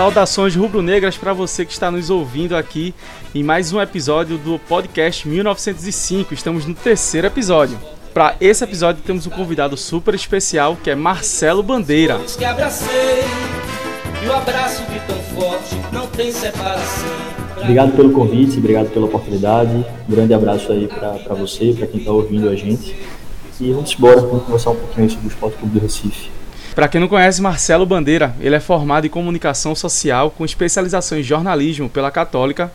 Saudações rubro-negras para você que está nos ouvindo aqui em mais um episódio do podcast 1905. Estamos no terceiro episódio. Para esse episódio temos um convidado super especial que é Marcelo Bandeira. Que abracei, e o abraço de tão forte não tem separação. Obrigado pelo convite, obrigado pela oportunidade. Um grande abraço aí para você, para quem está ouvindo a gente. E vamos embora, vamos conversar um pouquinho sobre o Esporte Clube do Recife. Para quem não conhece Marcelo Bandeira, ele é formado em comunicação social com especialização em jornalismo pela Católica.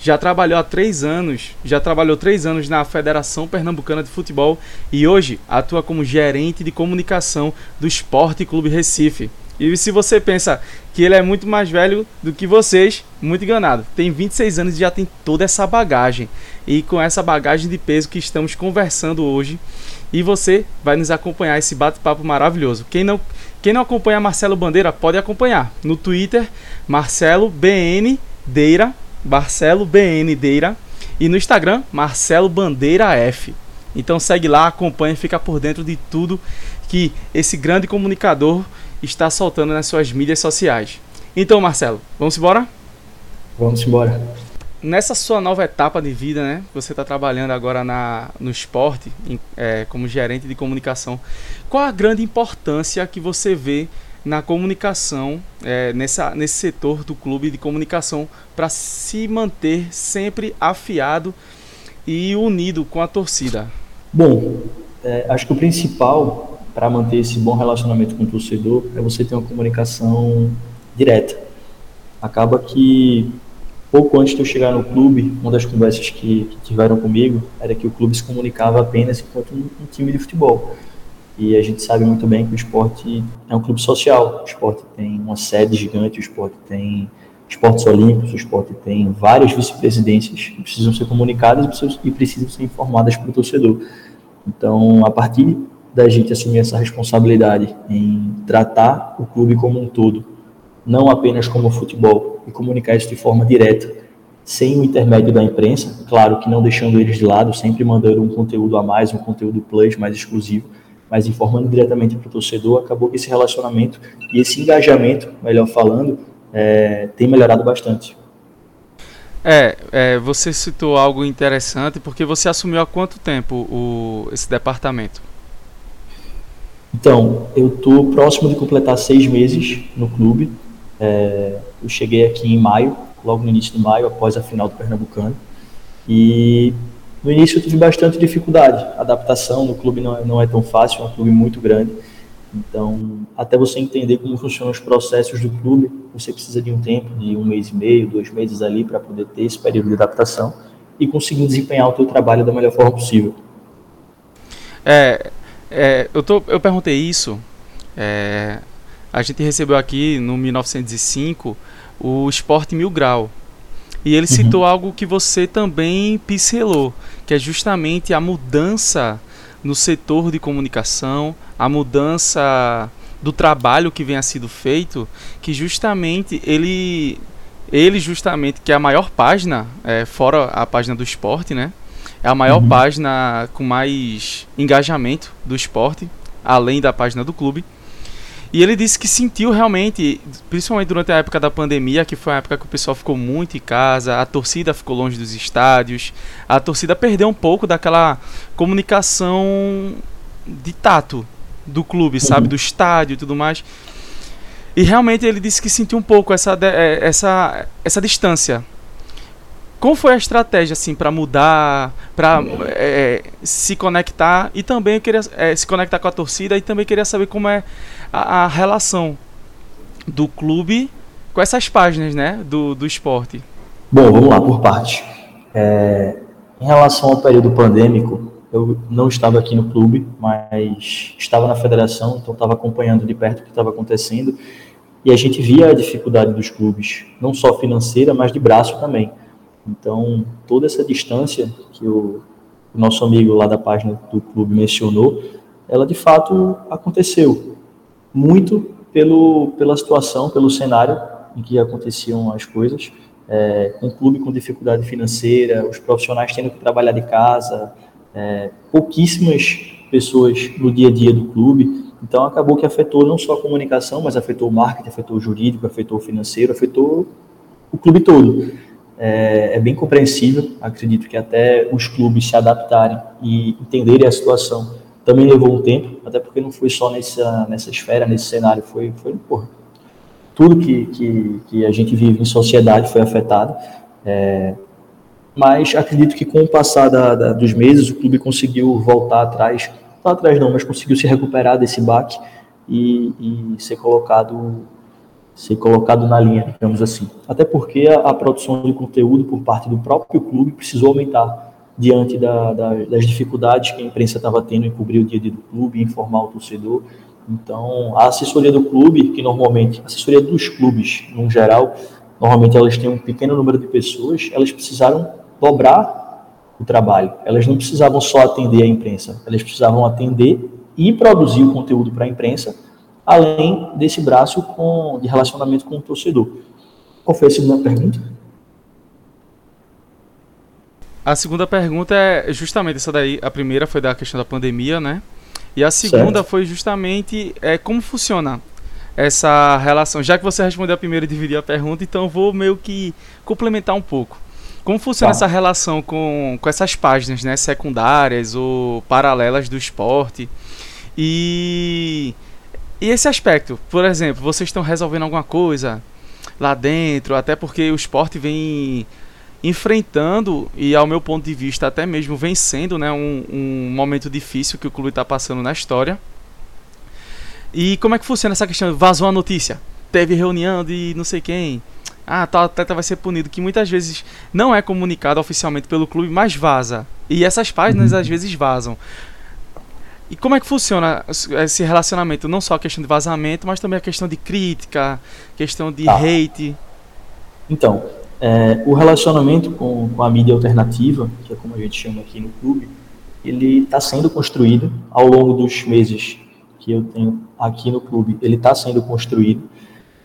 Já trabalhou há três anos, já trabalhou três anos na Federação Pernambucana de Futebol e hoje atua como gerente de comunicação do Esporte Clube Recife. E se você pensa que ele é muito mais velho do que vocês, muito enganado. Tem 26 anos e já tem toda essa bagagem. E com essa bagagem de peso que estamos conversando hoje, e você vai nos acompanhar esse bate-papo maravilhoso. Quem não, quem não acompanha Marcelo Bandeira pode acompanhar no Twitter Marcelo BN Deira, Marcelo BN Deira e no Instagram Marcelo Bandeira F. Então segue lá, acompanha, fica por dentro de tudo que esse grande comunicador está soltando nas suas mídias sociais. Então, Marcelo, vamos embora? Vamos embora nessa sua nova etapa de vida, né? Você está trabalhando agora na, no esporte, em, é, como gerente de comunicação. Qual a grande importância que você vê na comunicação, é, nessa, nesse setor do clube de comunicação, para se manter sempre afiado e unido com a torcida? Bom, é, acho que o principal para manter esse bom relacionamento com o torcedor é você ter uma comunicação direta. Acaba que pouco antes de eu chegar no clube, uma das conversas que, que tiveram comigo era que o clube se comunicava apenas enquanto um, um, time de futebol. E a gente sabe muito bem que o esporte é um clube social. O esporte tem uma sede gigante, o esporte tem esportes olímpicos, o esporte tem várias vice-presidências que precisam ser comunicadas e precisam ser informadas para o torcedor. Então, a partir da gente assumir essa responsabilidade em tratar o clube como um todo, não apenas como futebol, e comunicar isso de forma direta, sem o intermédio da imprensa, claro que não deixando eles de lado, sempre mandando um conteúdo a mais, um conteúdo plus mais exclusivo, mas informando diretamente para o torcedor, acabou que esse relacionamento e esse engajamento, melhor falando, é, tem melhorado bastante. É, é, você citou algo interessante, porque você assumiu há quanto tempo o, esse departamento? Então, eu estou próximo de completar seis meses no clube. É, eu cheguei aqui em maio, logo no início de maio, após a final do Pernambucano. E no início eu tive bastante dificuldade. A adaptação no clube não é, não é tão fácil, é um clube muito grande. Então, até você entender como funcionam os processos do clube, você precisa de um tempo, de um mês e meio, dois meses ali, para poder ter esse período de adaptação e conseguir desempenhar o teu trabalho da melhor forma possível. É, é eu, tô, eu perguntei isso é, a gente recebeu aqui no 1905 o Esporte Mil Grau. E ele uhum. citou algo que você também pincelou, que é justamente a mudança no setor de comunicação, a mudança do trabalho que vem a sido feito, que justamente ele ele justamente que é a maior página, é, fora a página do esporte, né? É a maior uhum. página com mais engajamento do esporte, além da página do clube. E ele disse que sentiu realmente, principalmente durante a época da pandemia, que foi a época que o pessoal ficou muito em casa, a torcida ficou longe dos estádios, a torcida perdeu um pouco daquela comunicação de tato do clube, sabe, uhum. do estádio e tudo mais. E realmente ele disse que sentiu um pouco essa, é, essa, essa distância como foi a estratégia assim para mudar, para é, se conectar e também eu queria é, se conectar com a torcida e também queria saber como é a, a relação do clube com essas páginas, né, do, do esporte. Bom, vamos lá por parte. É, em relação ao período pandêmico, eu não estava aqui no clube, mas estava na federação, então estava acompanhando de perto o que estava acontecendo e a gente via a dificuldade dos clubes, não só financeira, mas de braço também. Então, toda essa distância que o, o nosso amigo lá da página do clube mencionou, ela de fato aconteceu. Muito pelo, pela situação, pelo cenário em que aconteciam as coisas, é, um clube com dificuldade financeira, os profissionais tendo que trabalhar de casa, é, pouquíssimas pessoas no dia a dia do clube, Então acabou que afetou não só a comunicação, mas afetou o marketing, afetou o jurídico, afetou o financeiro, afetou o clube todo. É, é, bem compreensível, acredito que até os clubes se adaptarem e entenderem a situação também levou um tempo, até porque não foi só nessa, nessa esfera, nesse cenário, foi, foi porra, tudo que, que, que, a gente vive em sociedade foi afetado. É, mas acredito que com o passar da, da, dos meses o clube conseguiu voltar atrás, não atrás não, mas conseguiu se recuperar desse baque e, e ser colocado ser colocado na linha, digamos assim. Até porque a, a, produção de conteúdo por parte do próprio clube precisou aumentar diante da, da, das dificuldades que a imprensa estava tendo em cobrir o dia a dia do clube, informar o torcedor. Então, a assessoria do clube, que normalmente, a assessoria dos clubes, no geral, normalmente elas têm um pequeno número de pessoas, elas precisaram dobrar o trabalho. Elas não precisavam só atender a imprensa, elas precisavam atender e produzir o conteúdo para a imprensa, além desse braço com, de relacionamento com o torcedor. Qual foi a segunda pergunta? A segunda pergunta é justamente essa daí. A primeira foi da questão da pandemia, né? E a segunda certo. foi justamente é, como funciona essa relação. Já que você respondeu a primeira e dividiu a pergunta, então vou meio que complementar um pouco. Como funciona tá. essa relação com, com essas páginas, né, secundárias ou paralelas do esporte? E, e esse aspecto, por exemplo, vocês estão resolvendo alguma coisa lá dentro, até porque o esporte vem enfrentando e ao meu ponto de vista até mesmo vencendo né, um, um momento difícil que o clube está passando na história. E como é que funciona essa questão? Vazou a notícia, teve reunião de não sei quem, ah, tal atleta vai ser punido, que muitas vezes não é comunicado oficialmente pelo clube, mas vaza. E essas páginas uhum. às vezes vazam. E como é que funciona esse relacionamento? Não só a questão de vazamento, mas também a questão de crítica, questão de ah. hate. Então, é, o relacionamento com, com, a mídia alternativa, que é como a gente chama aqui no clube, ele está sendo construído ao longo dos meses que eu tenho aqui no clube. Ele está sendo construído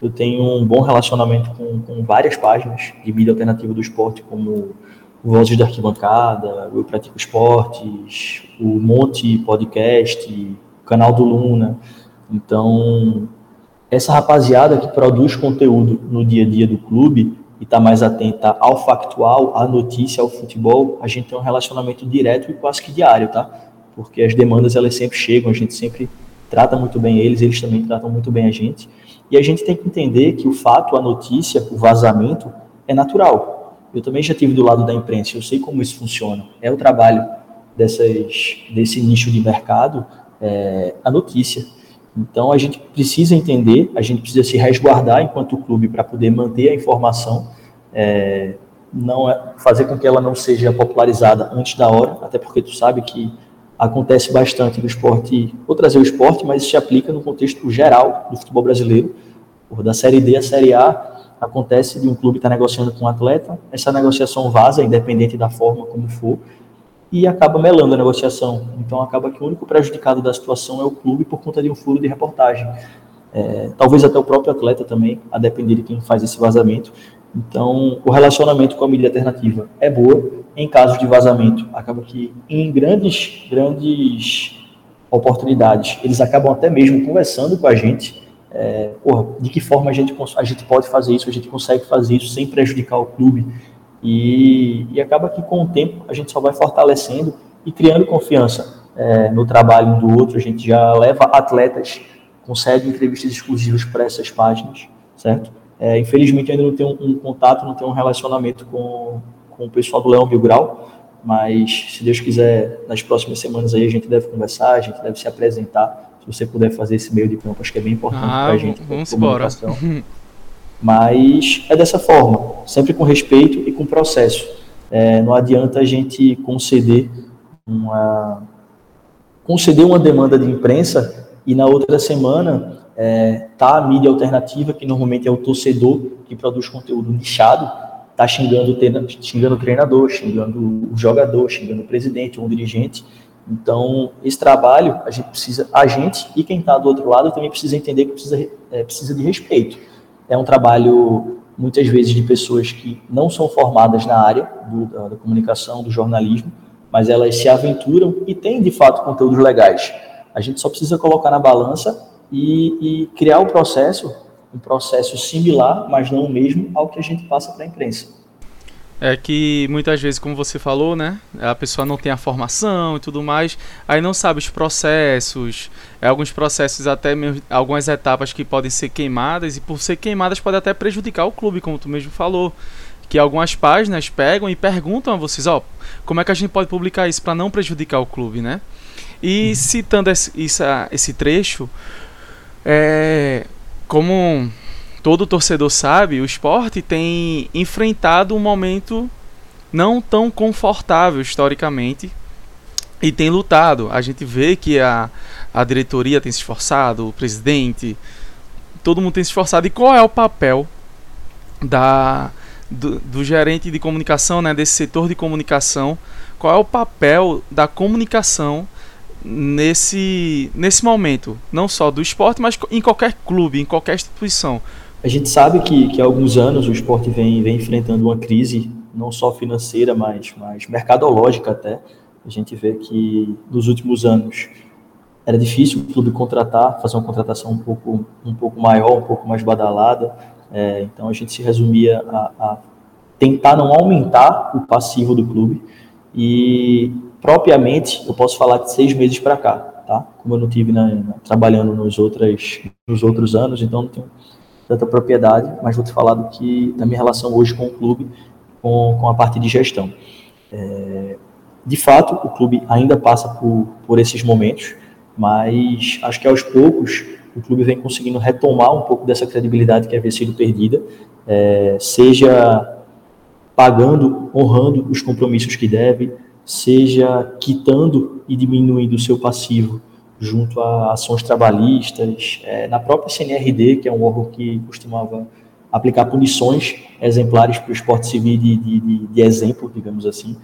eu tenho um bom relacionamento com, com várias páginas de mídia alternativa do esporte, como o Vozes da Arquibancada, o Eu Pratico Esportes, o Monte Podcast, o canal do Luna. Então, essa rapaziada que produz conteúdo no dia a dia do clube e está mais atenta ao factual, à notícia, ao futebol, a gente tem um relacionamento direto e quase que diário, tá? Porque as demandas elas sempre chegam, a gente sempre trata muito bem eles, eles também tratam muito bem a gente. E a gente tem que entender que o fato, a notícia, o vazamento é natural. Eu também já tive do lado da imprensa, eu sei como isso funciona. É o trabalho dessas, desse nicho de mercado, é, a notícia. Então a gente precisa entender, a gente precisa se resguardar enquanto clube para poder manter a informação, é, não é, fazer com que ela não seja popularizada antes da hora, até porque tu sabe que acontece bastante no esporte, vou trazer o esporte, mas isso se aplica no contexto geral do futebol brasileiro. Da Série D à Série A, acontece de um clube estar tá negociando com um atleta, essa negociação vaza, independente da forma como for, e acaba melando a negociação. Então acaba que o único prejudicado da situação é o clube por conta de um furo de reportagem. É, talvez até o próprio atleta também, a depender de quem faz esse vazamento. Então, o relacionamento com a mídia alternativa é boa. Em caso de vazamento, acaba que em grandes, grandes oportunidades, eles acabam até mesmo conversando com a gente. É, porra, de que forma a gente, a gente pode fazer isso, a gente consegue fazer isso sem prejudicar o clube. E, e acaba que com o tempo a gente só vai fortalecendo e criando confiança é, no trabalho um do outro. A gente já leva atletas, consegue entrevistas exclusivas para essas páginas, certo? É, infelizmente, ainda não tenho um, um, contato, não tenho um relacionamento com, com o pessoal do Leão Mil Grau, mas se Deus quiser, nas próximas semanas aí a gente deve conversar, a gente deve se apresentar. Você puder fazer esse meio de campo, acho que é bem importante ah, para a gente. Vamos embora. Mas é dessa forma, sempre com respeito e com processo. É, não adianta a gente conceder uma, conceder uma demanda de imprensa e na outra semana é, tá a mídia alternativa, que normalmente é o torcedor que produz conteúdo nichado, tá xingando, xingando o treinador, xingando o jogador, xingando o presidente ou um dirigente. Então, esse trabalho, a gente precisa, a gente e quem está do outro lado também precisa entender que precisa, é, precisa de respeito. É um trabalho, muitas vezes, de pessoas que não são formadas na área do, da, da comunicação, do jornalismo, mas elas se aventuram e têm, de fato, conteúdos legais A gente só precisa colocar na balança e, e criar o processo, um processo similar, mas não o mesmo, ao que a gente passa para a imprensa. É que muitas vezes, como você falou, né? A pessoa não tem a formação e tudo mais, aí não sabe os processos, é, alguns processos até mesmo, algumas etapas que podem ser queimadas, e por ser queimadas pode até prejudicar o clube, como tu mesmo falou. Que algumas páginas pegam e perguntam a vocês, ó, como é que a gente pode publicar isso para não prejudicar o clube, né? E uhum. citando esse, esse trecho, é, como todo torcedor sabe, o esporte tem enfrentado um momento não tão confortável historicamente e tem lutado. A gente vê que a, a diretoria tem se esforçado, o presidente, todo mundo tem se esforçado. E qual é o papel da, do, do gerente de comunicação, né, desse setor de comunicação? Qual é o papel da comunicação nesse, nesse momento? Não só do esporte, mas em qualquer clube, em qualquer instituição. A gente sabe que, que há alguns anos o esporte vem, vem enfrentando uma crise, não só financeira, mas, mas mercadológica até. A gente vê que nos últimos anos era difícil o clube contratar, fazer uma contratação um pouco, um pouco maior, um pouco mais badalada. É, então a gente se resumia a, a, tentar não aumentar o passivo do clube. E propriamente eu posso falar de seis meses para cá, tá? Como eu não tive na, trabalhando nos, outras, nos outros anos, então não tenho tanta propriedade, mas vou te falar do que da minha relação hoje com o clube, com, com a parte de gestão. É, de fato, o clube ainda passa por, por esses momentos, mas acho que aos poucos o clube vem conseguindo retomar um pouco dessa credibilidade que havia sido perdida, é, seja pagando, honrando os compromissos que deve, seja quitando e diminuindo o seu passivo junto a ações trabalhistas, é, na própria CNRD, que é um órgão que costumava aplicar punições exemplares para o esporte civil de, de, de exemplo, digamos assim,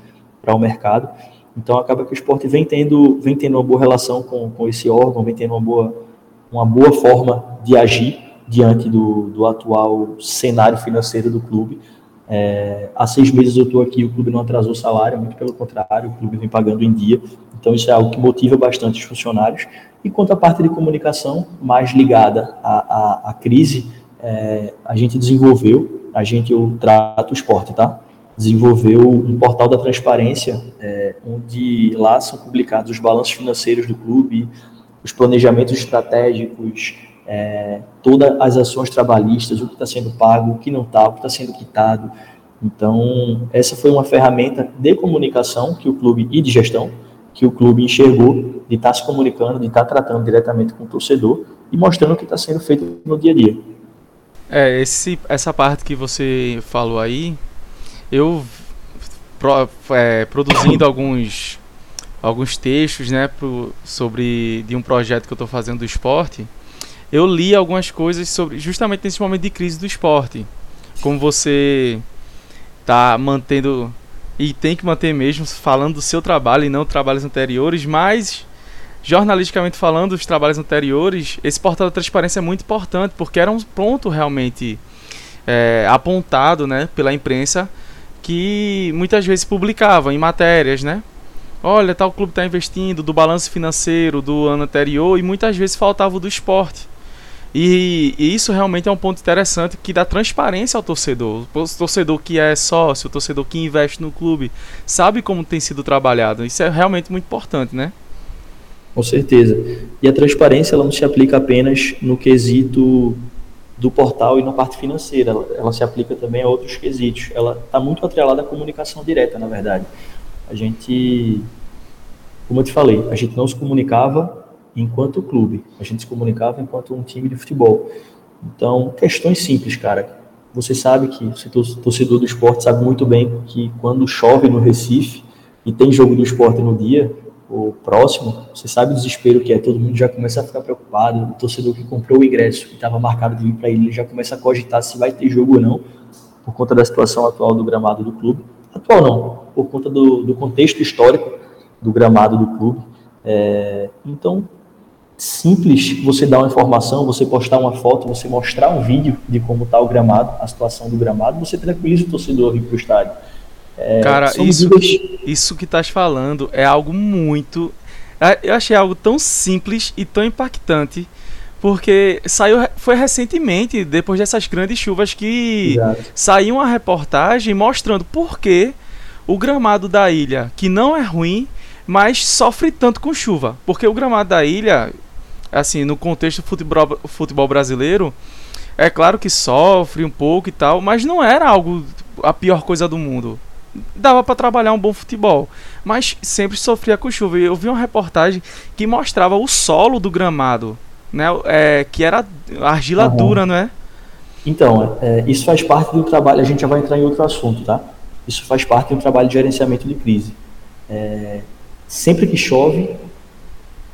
para o mercado. Então acaba que o esporte vem tendo, vem tendo uma boa relação com, com esse órgão, vem tendo uma boa, uma boa forma de agir diante do, do atual cenário financeiro do clube. É, há seis meses eu estou aqui, o clube não atrasou salário, muito pelo contrário, o clube vem pagando em dia. Então, isso é algo que motiva bastante os funcionários. E quanto à parte de comunicação, mais ligada à, à, à crise, é, a gente desenvolveu, a gente, eu trato o esporte, tá? Desenvolveu um portal da transparência, é, onde lá são publicados os balanços financeiros do clube, os planejamentos estratégicos, é, todas as ações trabalhistas, o que está sendo pago, o que não está, o que está sendo quitado. Então, essa foi uma ferramenta de comunicação que o clube e de gestão que o clube enxergou de estar tá se comunicando, de estar tá tratando diretamente com o torcedor e mostrando o que está sendo feito no dia a dia. É, esse, essa parte que você falou aí, eu pro, é, produzindo alguns alguns textos, né, pro, sobre de um projeto que eu estou fazendo do esporte, eu li algumas coisas sobre justamente nesse momento de crise do esporte, como você tá mantendo e tem que manter mesmo falando do seu trabalho e não trabalhos anteriores, mas jornalisticamente falando, os trabalhos anteriores, esse portal da transparência é muito importante porque era um ponto realmente é, apontado, né, pela imprensa que muitas vezes publicava em matérias, né? Olha, tal clube está investindo do balanço financeiro do ano anterior e muitas vezes faltava o do esporte. E, e, isso realmente é um ponto interessante que dá transparência ao torcedor. O torcedor que é sócio, o torcedor que investe no clube, sabe como tem sido trabalhado. Isso é realmente muito importante, né? Com certeza. E a transparência ela não se aplica apenas no quesito do portal e na parte financeira, ela, ela se aplica também a outros quesitos. Ela está muito atrelada à comunicação direta, na verdade. A gente, como eu te falei, a gente não se comunicava enquanto clube. A gente se comunicava enquanto um time de futebol. Então, questões simples, cara. Você sabe que, você torcedor do esporte sabe muito bem que quando chove no Recife e tem jogo do esporte no dia, o próximo, você sabe o desespero que é, todo mundo já começa a ficar preocupado, o torcedor que comprou o ingresso, que estava marcado de vir para ele, já começa a cogitar se vai ter jogo ou não, por conta da situação atual do gramado do clube. Atual não, por conta do, do contexto histórico do gramado do clube. É, então, simples você dar uma informação, você postar uma foto, você mostrar um vídeo de como está o gramado, a situação do gramado, você tranquiliza o torcedor a vir para o estádio. É, Cara, isso, isso que estás falando é algo muito. Eu achei algo tão simples e tão impactante, porque saiu foi recentemente, depois dessas grandes chuvas, que Exato. saiu uma reportagem mostrando por que o gramado da ilha, que não é ruim, mas sofre tanto com chuva. Porque o gramado da ilha, assim, no contexto do futebol, futebol brasileiro, é claro que sofre um pouco e tal, mas não era algo a pior coisa do mundo dava para trabalhar um bom futebol, mas sempre sofria com chuva. Eu vi uma reportagem que mostrava o solo do gramado, né? É, que era argila uhum. dura, não é? Então, é, isso faz parte do trabalho. A gente já vai entrar em outro assunto, tá? Isso faz parte do trabalho de gerenciamento de crise. É, sempre que chove,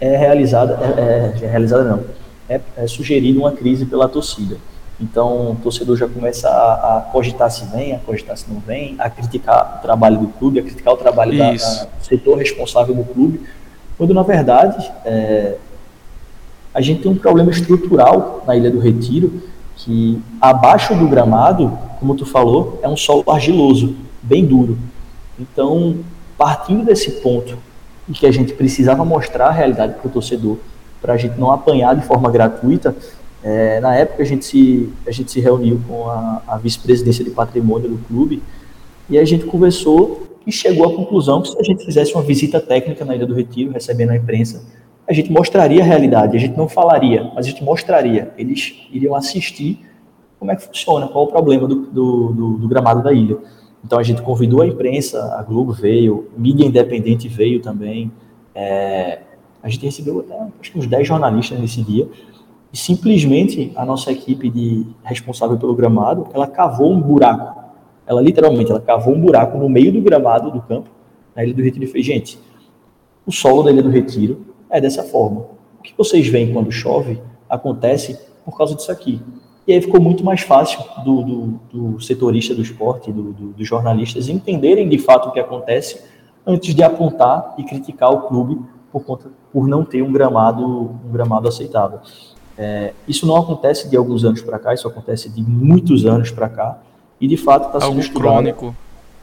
é realizada, é, é, é realizada não, é, é sugerida uma crise pela torcida. Então, o torcedor já começa a, a, cogitar se vem, a cogitar se não vem, a criticar o trabalho do clube, a criticar o trabalho da, da, do setor responsável do clube, quando, na verdade, é, a gente tem um problema estrutural na Ilha do Retiro, que abaixo do gramado, como tu falou, é um solo argiloso, bem duro. Então, partindo desse ponto, e que a gente precisava mostrar a realidade para o torcedor, para a gente não apanhar de forma gratuita, é, na época a gente se, a gente se reuniu com a, a vice-presidência de patrimônio do clube e a gente conversou e chegou à conclusão que se a gente fizesse uma visita técnica na Ilha do Retiro, recebendo a imprensa, a gente mostraria a realidade, a gente não falaria, mas a gente mostraria. Eles iriam assistir como é que funciona, qual o problema do, do, do, do gramado da ilha. Então a gente convidou a imprensa, a Globo veio, mídia independente veio também. É, a gente recebeu até acho que uns 10 jornalistas nesse dia e simplesmente a nossa equipe de responsável pelo gramado, ela cavou um buraco. Ela literalmente, ela cavou um buraco no meio do gramado do campo, na Ilha do Retiro, e fez, gente, o solo da Ilha do Retiro é dessa forma. O que vocês veem quando chove acontece por causa disso aqui. E aí ficou muito mais fácil do, do, do setorista do esporte, do, do, dos jornalistas, entenderem de fato o que acontece antes de apontar e criticar o clube por conta por não ter um gramado um gramado aceitável. É, isso não acontece de alguns anos para cá, isso acontece de muitos anos para cá, e de fato está sendo algo estudado. crônico.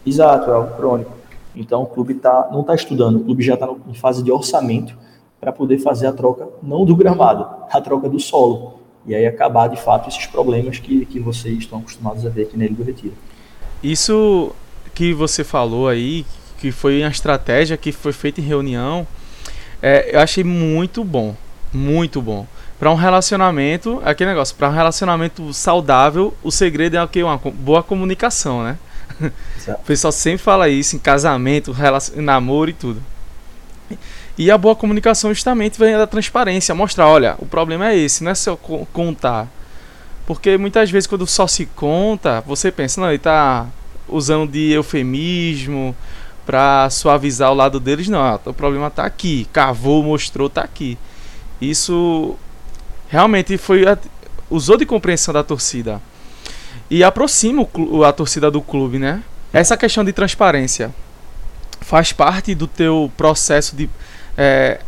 Exato, é algo crônico. Então o clube tá, não está estudando, o clube já está em fase de orçamento para poder fazer a troca, não do gramado, a troca do solo. E aí acabar de fato esses problemas que, que vocês estão acostumados a ver aqui na Ilha do Retiro. Isso que você falou aí, que foi uma estratégia que foi feita em reunião, é, eu achei muito bom. Muito bom para um relacionamento, aquele negócio, para um relacionamento saudável, o segredo é o que uma boa comunicação, né? Certo. O pessoal sempre fala isso em casamento, namoro e tudo. E a boa comunicação justamente vem da transparência, mostrar, olha, o problema é esse, não é só contar. Porque muitas vezes quando só se conta, você pensa, não, ele está usando de eufemismo para suavizar o lado deles, não, o problema está aqui, cavou, mostrou, está aqui. Isso realmente foi usou de compreensão da torcida e aproxima a torcida do clube, né? Essa questão de transparência faz parte do teu processo de é,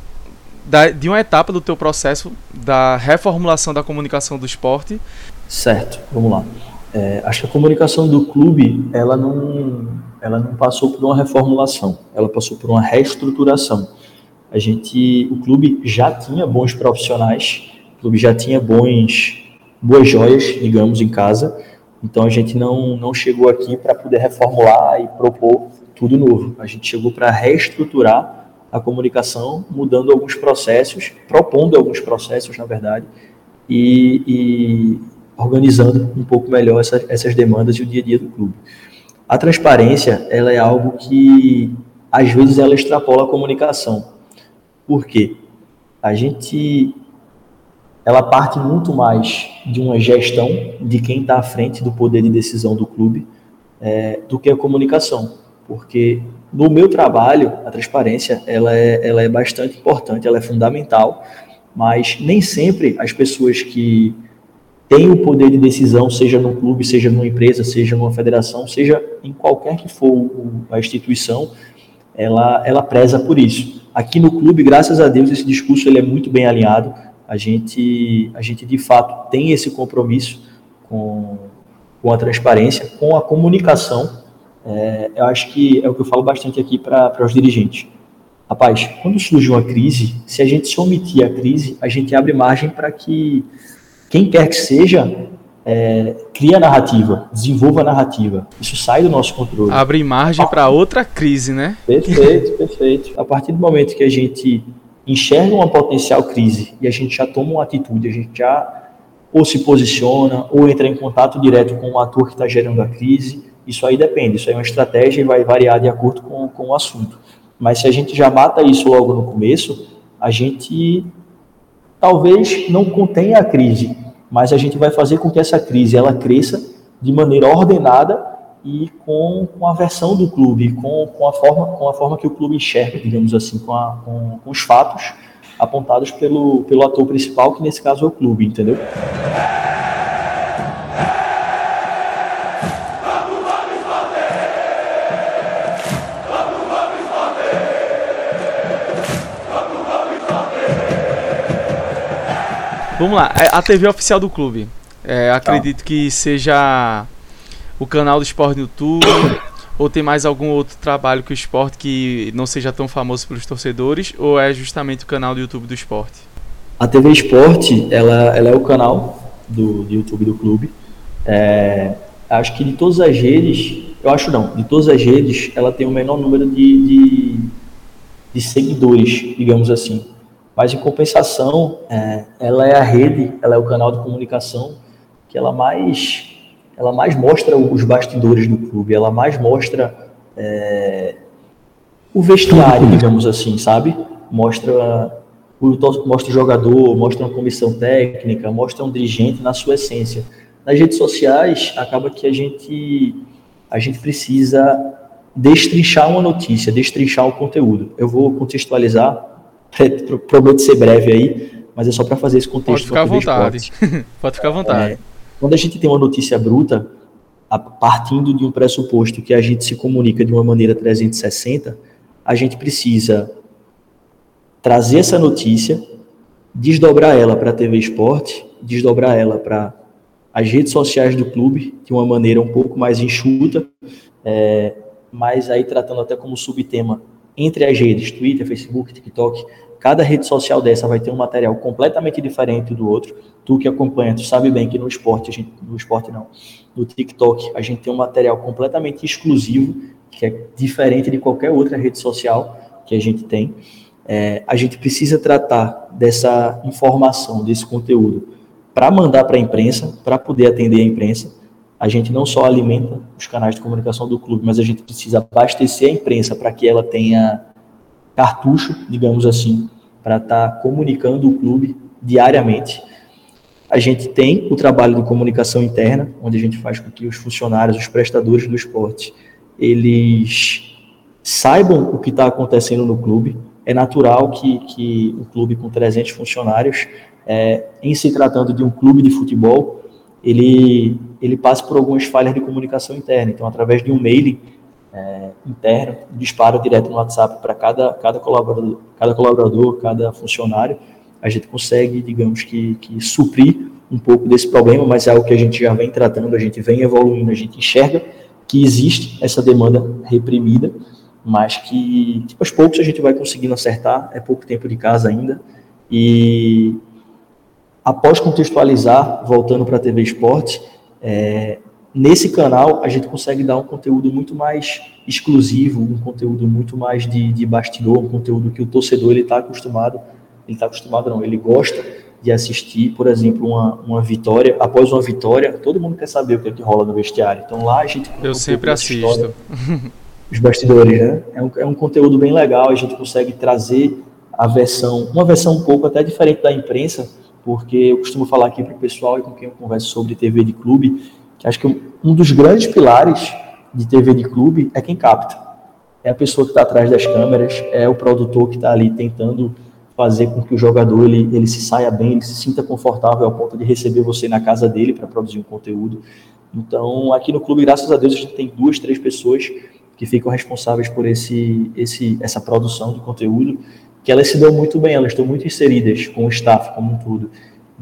da, de uma etapa do teu processo da reformulação da comunicação do esporte. Certo, vamos lá. É, acho que a comunicação do clube ela não, ela não passou por uma reformulação, ela passou por uma reestruturação. A gente, o clube já tinha bons profissionais o clube já tinha bons, boas joias, digamos, em casa. Então a gente não, não chegou aqui para poder reformular e propor tudo novo. A gente chegou para reestruturar a comunicação, mudando alguns processos, propondo alguns processos, na verdade, e, e organizando um pouco melhor essa, essas demandas e o dia a dia do clube. A transparência, ela é algo que às vezes ela extrapola a comunicação. Por quê? A gente ela parte muito mais de uma gestão de quem está à frente do poder de decisão do clube é, do que a comunicação, porque no meu trabalho a transparência ela é, ela é bastante importante, ela é fundamental, mas nem sempre as pessoas que têm o poder de decisão, seja no clube, seja numa empresa, seja numa federação, seja em qualquer que for a instituição, ela, ela preza por isso. Aqui no clube, graças a Deus, esse discurso ele é muito bem alinhado a gente, a gente de fato tem esse compromisso com, com a transparência, com a comunicação. É, eu acho que é o que eu falo bastante aqui para os dirigentes. Rapaz, quando surge uma crise, se a gente se omitir a crise, a gente abre margem para que quem quer que seja é, crie a narrativa, desenvolva a narrativa. Isso sai do nosso controle. Abre margem para outra crise, né? Perfeito, perfeito. A partir do momento que a gente enxerga uma potencial crise e a gente já toma uma atitude, a gente já ou se posiciona ou entra em contato direto com o ator que está gerando a crise, isso aí depende, isso aí é uma estratégia e vai variar de acordo com, com o assunto. Mas se a gente já mata isso logo no começo, a gente talvez não contenha a crise, mas a gente vai fazer com que essa crise ela cresça de maneira ordenada e com, com a versão do clube, com, com, a forma, com a forma que o clube enxerga, digamos assim, com, a, com, com os fatos apontados pelo, pelo ator principal, que nesse caso é o clube, entendeu? Vamos lá, é, a TV oficial do clube. É, acredito que seja o canal do Esporte no YouTube, ou tem mais algum outro trabalho que o esporte que não seja tão famoso pelos torcedores, ou é justamente o canal do YouTube do esporte? A TV Esporte, ela, ela é o canal do, do YouTube do clube. É, acho que de todas as redes, eu acho não, de todas as redes, ela tem o menor número de, de, de seguidores, digamos assim. Mas em compensação, é, ela é a rede, ela é o canal de comunicação que ela mais, ela mais mostra os bastidores do clube, ela mais mostra é, o vestuário, digamos assim, sabe? Mostra o, mostra o jogador, mostra uma comissão técnica, mostra um dirigente na sua essência. Nas redes sociais, acaba que a gente, a gente precisa destrinchar uma notícia, destrinchar o conteúdo. Eu vou contextualizar prometo ser breve aí, mas é só para fazer esse contexto. Pode ficar à vontade. Pode ficar à vontade. É, quando a gente tem uma notícia bruta, a, partindo de um pressuposto que a gente se comunica de uma maneira 360, a gente precisa trazer essa notícia, desdobrar ela para a TV Esporte, desdobrar ela para as redes sociais do clube de uma maneira um pouco mais enxuta, é, mas aí tratando até como subtema entre as redes, Twitter, Facebook, TikTok, cada rede social dessa vai ter um material completamente diferente do outro. Tu que acompanha, tu sabe bem que no esporte, gente, no esporte não, no TikTok, a gente tem um material completamente exclusivo, que é diferente de qualquer outra rede social que a gente tem. É, a gente precisa tratar dessa informação, desse conteúdo, para mandar para a imprensa, para poder atender a imprensa, a gente não só alimenta os canais de comunicação do clube, mas a gente precisa abastecer a imprensa para que ela tenha cartucho, digamos assim, para estar tá comunicando o clube diariamente. A gente tem o trabalho de comunicação interna, onde a gente faz com que os funcionários, os prestadores do esporte, eles saibam o que está acontecendo no clube. É natural que, que um clube com 300 funcionários, é, em se tratando de um clube de futebol, ele ele passa por algumas falhas de comunicação interna. Então, através de um mailing é, interno, disparo direto no WhatsApp para cada, cada, colaborador, cada colaborador, cada funcionário, a gente consegue, digamos que, que suprir um pouco desse problema, mas é algo que a gente já vem tratando, a gente vem evoluindo, a gente enxerga que existe essa demanda reprimida, mas que, tipo, aos poucos a gente vai conseguindo acertar, é pouco tempo de casa ainda, e após contextualizar, voltando para a TV Esporte, é, nesse canal, a gente consegue dar um conteúdo muito mais exclusivo, um conteúdo muito mais de, de bastidor, um conteúdo que o torcedor ele está acostumado, ele está acostumado não, ele gosta de assistir, por exemplo, uma, uma vitória, após uma vitória, todo mundo quer saber o que, é que rola no vestiário. Então lá a gente eu sempre assisto história, os bastidores, né? É um, é um conteúdo bem legal, a gente consegue trazer a versão, uma versão um pouco até diferente da imprensa, porque eu costumo falar aqui para o pessoal e com quem eu converso sobre TV de clube, que acho que um dos grandes pilares de TV de clube é quem capta. É a pessoa que está atrás das câmeras, é o produtor que está ali tentando fazer com que o jogador ele, ele se saia bem, ele se sinta confortável ao ponto de receber você na casa dele para produzir um conteúdo. Então, aqui no clube, graças a Deus, a gente tem duas, três pessoas que ficam responsáveis por esse, esse, essa produção de conteúdo que elas se dão muito bem, elas estão muito inseridas com o staff como um todo.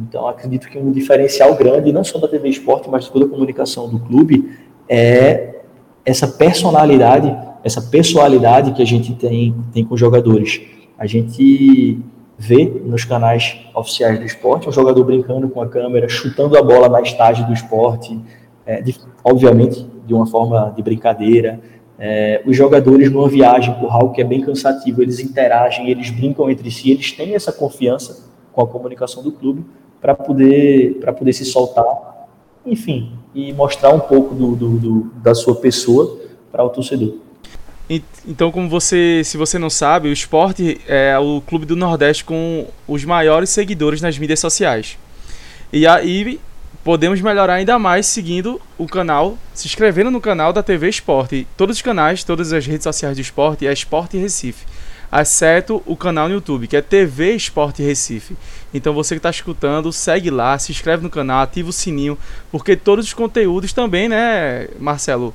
Então, acredito que um diferencial grande, não só da TV Esporte, mas de toda a comunicação do clube, é essa personalidade, essa personalidade que a gente tem, tem com os jogadores. A gente vê nos canais oficiais do esporte um jogador brincando com a câmera, chutando a bola na estágio do esporte, é, de, obviamente de uma forma de brincadeira. É, os jogadores numa viagem por algo que é bem cansativo, eles interagem, eles brincam entre si, eles têm essa confiança com a comunicação do clube para poder, poder se soltar, enfim, e mostrar um pouco do, do, do da sua pessoa para o torcedor. Então, como você, se você não sabe, o esporte é o clube do Nordeste com os maiores seguidores nas mídias sociais. E aí podemos melhorar ainda mais seguindo o canal, se inscrevendo no canal da TV Esporte. Todos os canais, todas as redes sociais do esporte é Esporte Recife. Exceto o canal no YouTube, que é TV Esporte Recife. Então você que está escutando, segue lá, se inscreve no canal, ativa o sininho, porque todos os conteúdos também, né, Marcelo?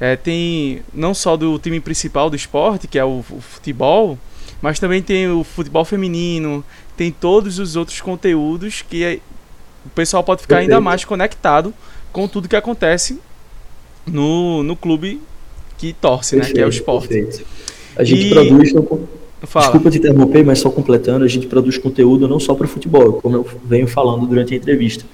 É, tem não só do time principal do esporte, que é o, o futebol, mas também tem o futebol feminino, tem todos os outros conteúdos que é, o pessoal pode ficar Perfeito. ainda mais conectado com tudo que acontece no, no clube que torce, Perfeito, né? Que é o esporte. Perfeito. A gente e... produz. Fala. Desculpa te interromper, mas só completando, a gente produz conteúdo não só para futebol, como eu venho falando durante a entrevista.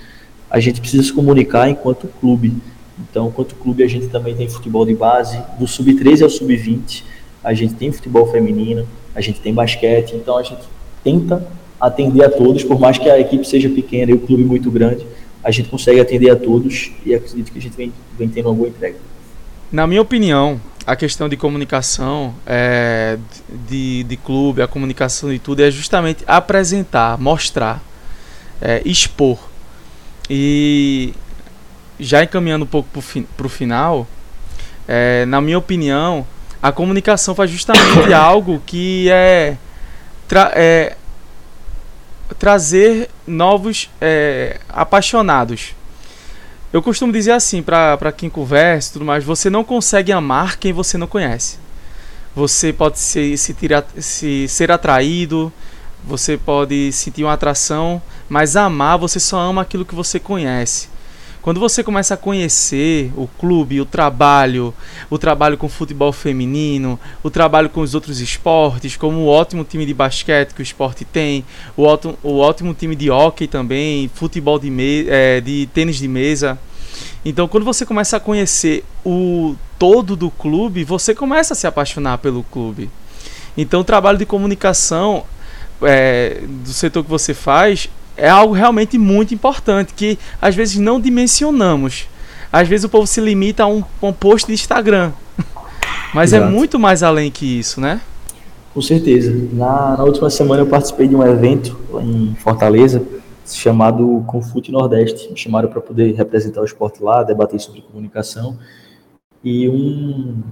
A gente precisa se comunicar enquanto clube. Então, quanto clube, a gente também tem futebol de base, do sub-13 ao sub-20, a gente tem futebol feminino, a gente tem basquete, então a gente tenta atender a todos, por mais que a equipe seja pequena e o clube muito grande, a gente consegue atender a todos e acredito que a gente vem, vem tendo uma boa entrega. Na minha opinião, a questão de comunicação é, de, de clube, a comunicação de tudo é justamente apresentar, mostrar, é, expor. E já encaminhando um pouco para o final, é, na minha opinião, a comunicação faz justamente algo que é, é trazer novos é, apaixonados. Eu costumo dizer assim para quem conversa e tudo mais: você não consegue amar quem você não conhece. Você pode se, se, tirar, se ser atraído, você pode sentir uma atração, mas amar você só ama aquilo que você conhece. Quando você começa a conhecer o clube, o trabalho, o trabalho com futebol feminino, o trabalho com os outros esportes, como o ótimo time de basquete que o esporte tem, o ótimo, o ótimo time de hockey também, futebol de, me, é, de tênis de mesa. Então, quando você começa a conhecer o todo do clube, você começa a se apaixonar pelo clube. Então, o trabalho de comunicação é, do setor que você faz é algo realmente muito importante que às vezes não dimensionamos. Às vezes o povo se limita a um, um post de Instagram. Mas é Exato. é muito mais além que isso, né? Com certeza. Na, na, última semana eu participei de um evento em Fortaleza chamado Confute Nordeste. Me chamaram para poder representar o esporte lá, debater sobre comunicação. E um,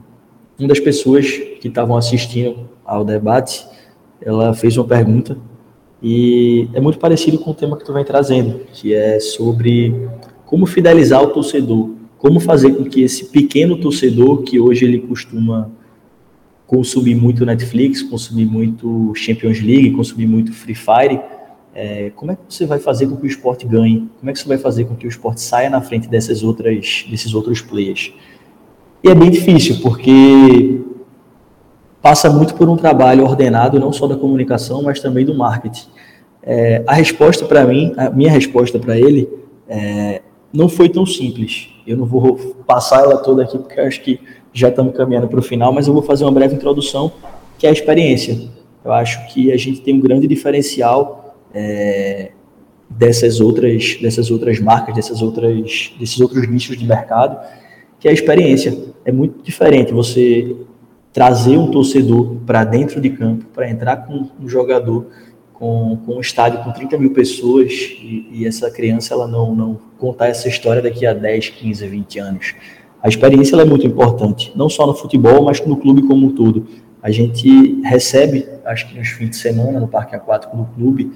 uma das pessoas que estavam assistindo ao debate, ela fez uma pergunta e é muito parecido com o tema que tu vem trazendo, que é sobre como fidelizar o torcedor, como fazer com que esse pequeno torcedor que hoje ele costuma consumir muito Netflix, consumir muito Champions League, consumir muito Free Fire, é, como é que você vai fazer com que o esporte ganhe? Como é que você vai fazer com que o esporte saia na frente dessas outras, desses outros players? E é bem difícil, porque passa muito por um trabalho ordenado, não só da comunicação, mas também do marketing. É, a resposta para mim, a minha resposta para ele, é, não foi tão simples. Eu não vou passar ela toda aqui, porque acho que já estamos caminhando para o final, mas eu vou fazer uma breve introdução, que é a experiência. Eu acho que a gente tem um grande diferencial é, dessas outras, dessas outras marcas, dessas outras, desses outros nichos de mercado, que é a experiência. É muito diferente você trazer um torcedor para dentro de campo, para entrar com um jogador, com, com, um estádio com 30 mil pessoas e, e, essa criança ela não, não contar essa história daqui a 10, 15, 20 anos. A experiência é muito importante, não só no futebol, mas no clube como um todo. A gente recebe, acho que nos fins de semana, no Parque Aquático do clube,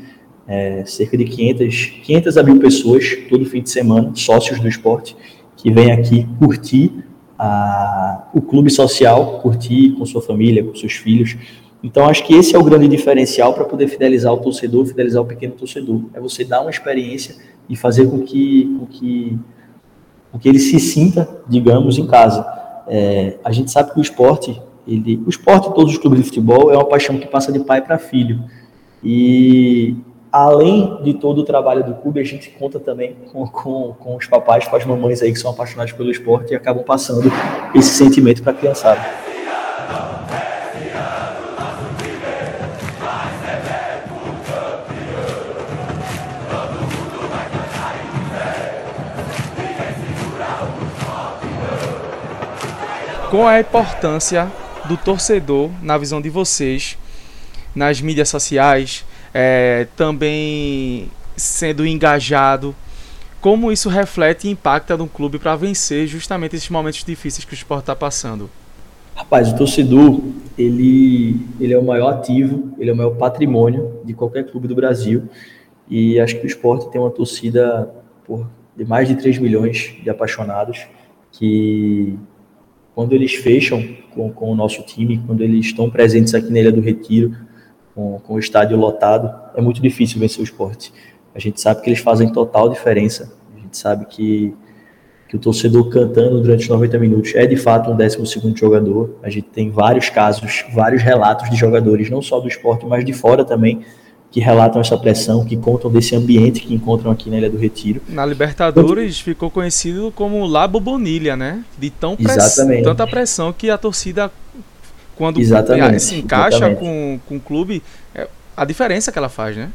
é, cerca de 500, 500 a mil pessoas todo fim de semana, sócios do esporte, que vêm aqui curtir a, o clube social, curtir com sua família, com seus filhos. Então, acho que esse é o grande diferencial para poder fidelizar o torcedor, fidelizar o pequeno torcedor. É você dar uma experiência e fazer com que, com que, com que ele se sinta, digamos, em casa. É, a gente sabe que o esporte ele, o esporte, todos os clubes de futebol, é uma paixão que passa de pai para filho. E além de todo o trabalho do clube, a gente conta também com, com, com os papais, com as mamães aí que são apaixonados pelo esporte e acabam passando esse sentimento para a criançada. Qual a importância do torcedor na visão de vocês nas mídias sociais, é, também sendo engajado. Como isso reflete e impacta no clube para vencer justamente esses momentos difíceis que o esporte está passando? Rapaz, o torcedor, ele, ele é o maior ativo, ele é o maior patrimônio de qualquer clube do Brasil. E acho que o esporte tem uma torcida por, de mais de 3 milhões de apaixonados que quando eles fecham com, com o nosso time, quando eles estão presentes aqui na Ilha do Retiro, com, com o estádio lotado, é muito difícil vencer o esporte. A gente sabe que eles fazem total diferença. A gente sabe que, que o torcedor cantando durante os 90 minutos é de fato um 12 jogador. A gente tem vários casos, vários relatos de jogadores, não só do esporte, mas de fora também, que relatam essa pressão, que contam desse ambiente que encontram aqui na Ilha do Retiro. Na Libertadores ficou conhecido como Labo Bonilha, né? De tão press... tanta pressão que a torcida quando exatamente, se encaixa com, com o clube, é a diferença que ela faz, né?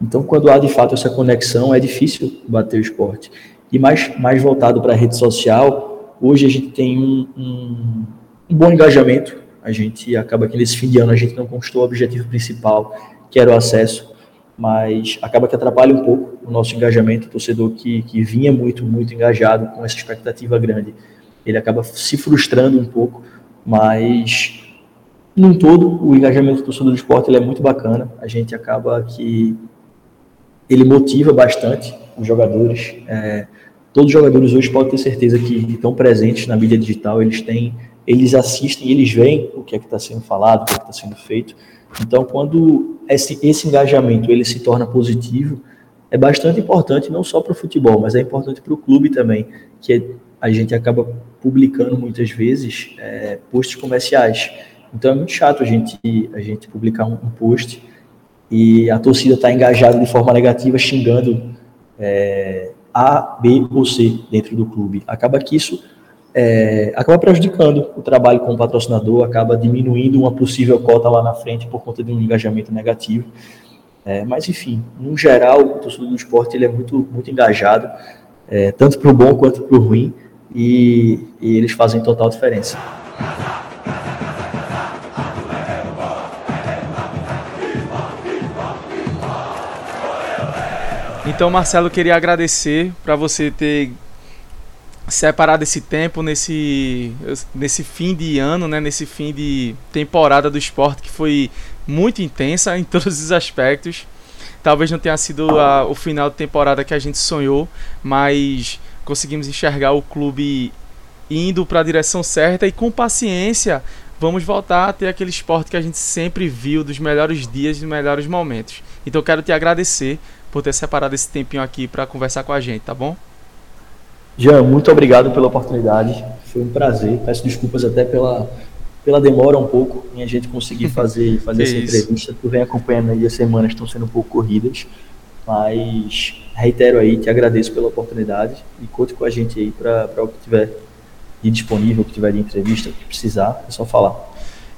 Então, quando há de fato essa conexão, é difícil bater o esporte. E mais, mais voltado para a rede social, hoje a gente tem um, um, um, bom engajamento. A gente acaba que nesse fim de ano a gente não conquistou o objetivo principal, que era o acesso, mas acaba que atrapalha um pouco o nosso engajamento. O torcedor que, que vinha muito, muito engajado com essa expectativa grande, ele acaba se frustrando um pouco, mas num todo, o engajamento do torcedor do esporte ele é muito bacana. A gente acaba que ele motiva bastante os jogadores. É, todos os jogadores hoje podem ter certeza que estão presentes na mídia digital, eles têm, eles assistem, eles veem o que é que está sendo falado, o que é está sendo feito. Então, quando esse, esse engajamento ele se torna positivo, é bastante importante não só para o futebol, mas é importante para o clube também, que a gente acaba publicando muitas vezes é, posts comerciais. Então é muito chato a gente, a gente publicar um, post e a torcida está engajada de forma negativa, xingando é, A, B ou C dentro do clube. Acaba que isso é, acaba prejudicando o trabalho com o patrocinador, acaba diminuindo uma possível cota lá na frente por conta de um engajamento negativo. É, mas enfim, no geral, o torcedor do esporte ele é muito, muito engajado, é, tanto para o bom quanto para o ruim, e, e eles fazem total diferença. Então, Marcelo, queria agradecer para você ter separado esse tempo nesse, nesse fim de ano, né, nesse fim de temporada do esporte que foi muito intensa em todos os aspectos. Talvez não tenha sido a, o final de temporada que a gente sonhou, mas conseguimos enxergar o clube indo para a direção certa e com paciência vamos voltar a ter aquele esporte que a gente sempre viu dos melhores dias e dos melhores momentos. Então quero te agradecer por ter separado esse tempinho aqui para conversar com a gente, tá bom? Jean, muito obrigado pela oportunidade. Foi um prazer. Peço desculpas até pela, pela demora um pouco em a gente conseguir fazer, fazer essa isso. entrevista. Tu vem acompanhando aí, as semanas estão sendo um pouco corridas. Mas reitero aí, te agradeço pela oportunidade e conte com a gente aí para o que tiver disponível, o que tiver de entrevista, o que precisar, é só falar.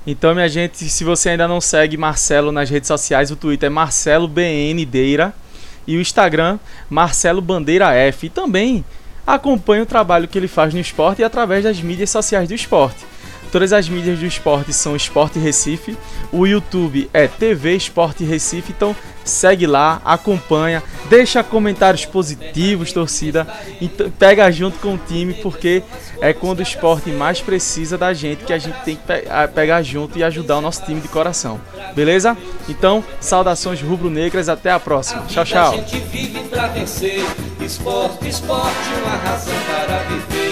Então, minha gente, se você ainda não segue Marcelo nas redes sociais, o Twitter é Marcelo BN Deira e o Instagram Marcelo Bandeira F. E também acompanhe o trabalho que ele faz no esporte e através das mídias sociais do esporte. Todas as mídias do esporte são Esporte Recife. O YouTube é TV Esporte Recife. Então segue lá, acompanha, deixa comentários positivos, torcida. Então, pega junto com o time, porque é quando o esporte mais precisa da gente que a gente tem que pegar junto e ajudar o nosso time de coração. Beleza? Então, saudações rubro-negras, até a próxima. Tchau, tchau. Esporte, esporte, uma razão para viver.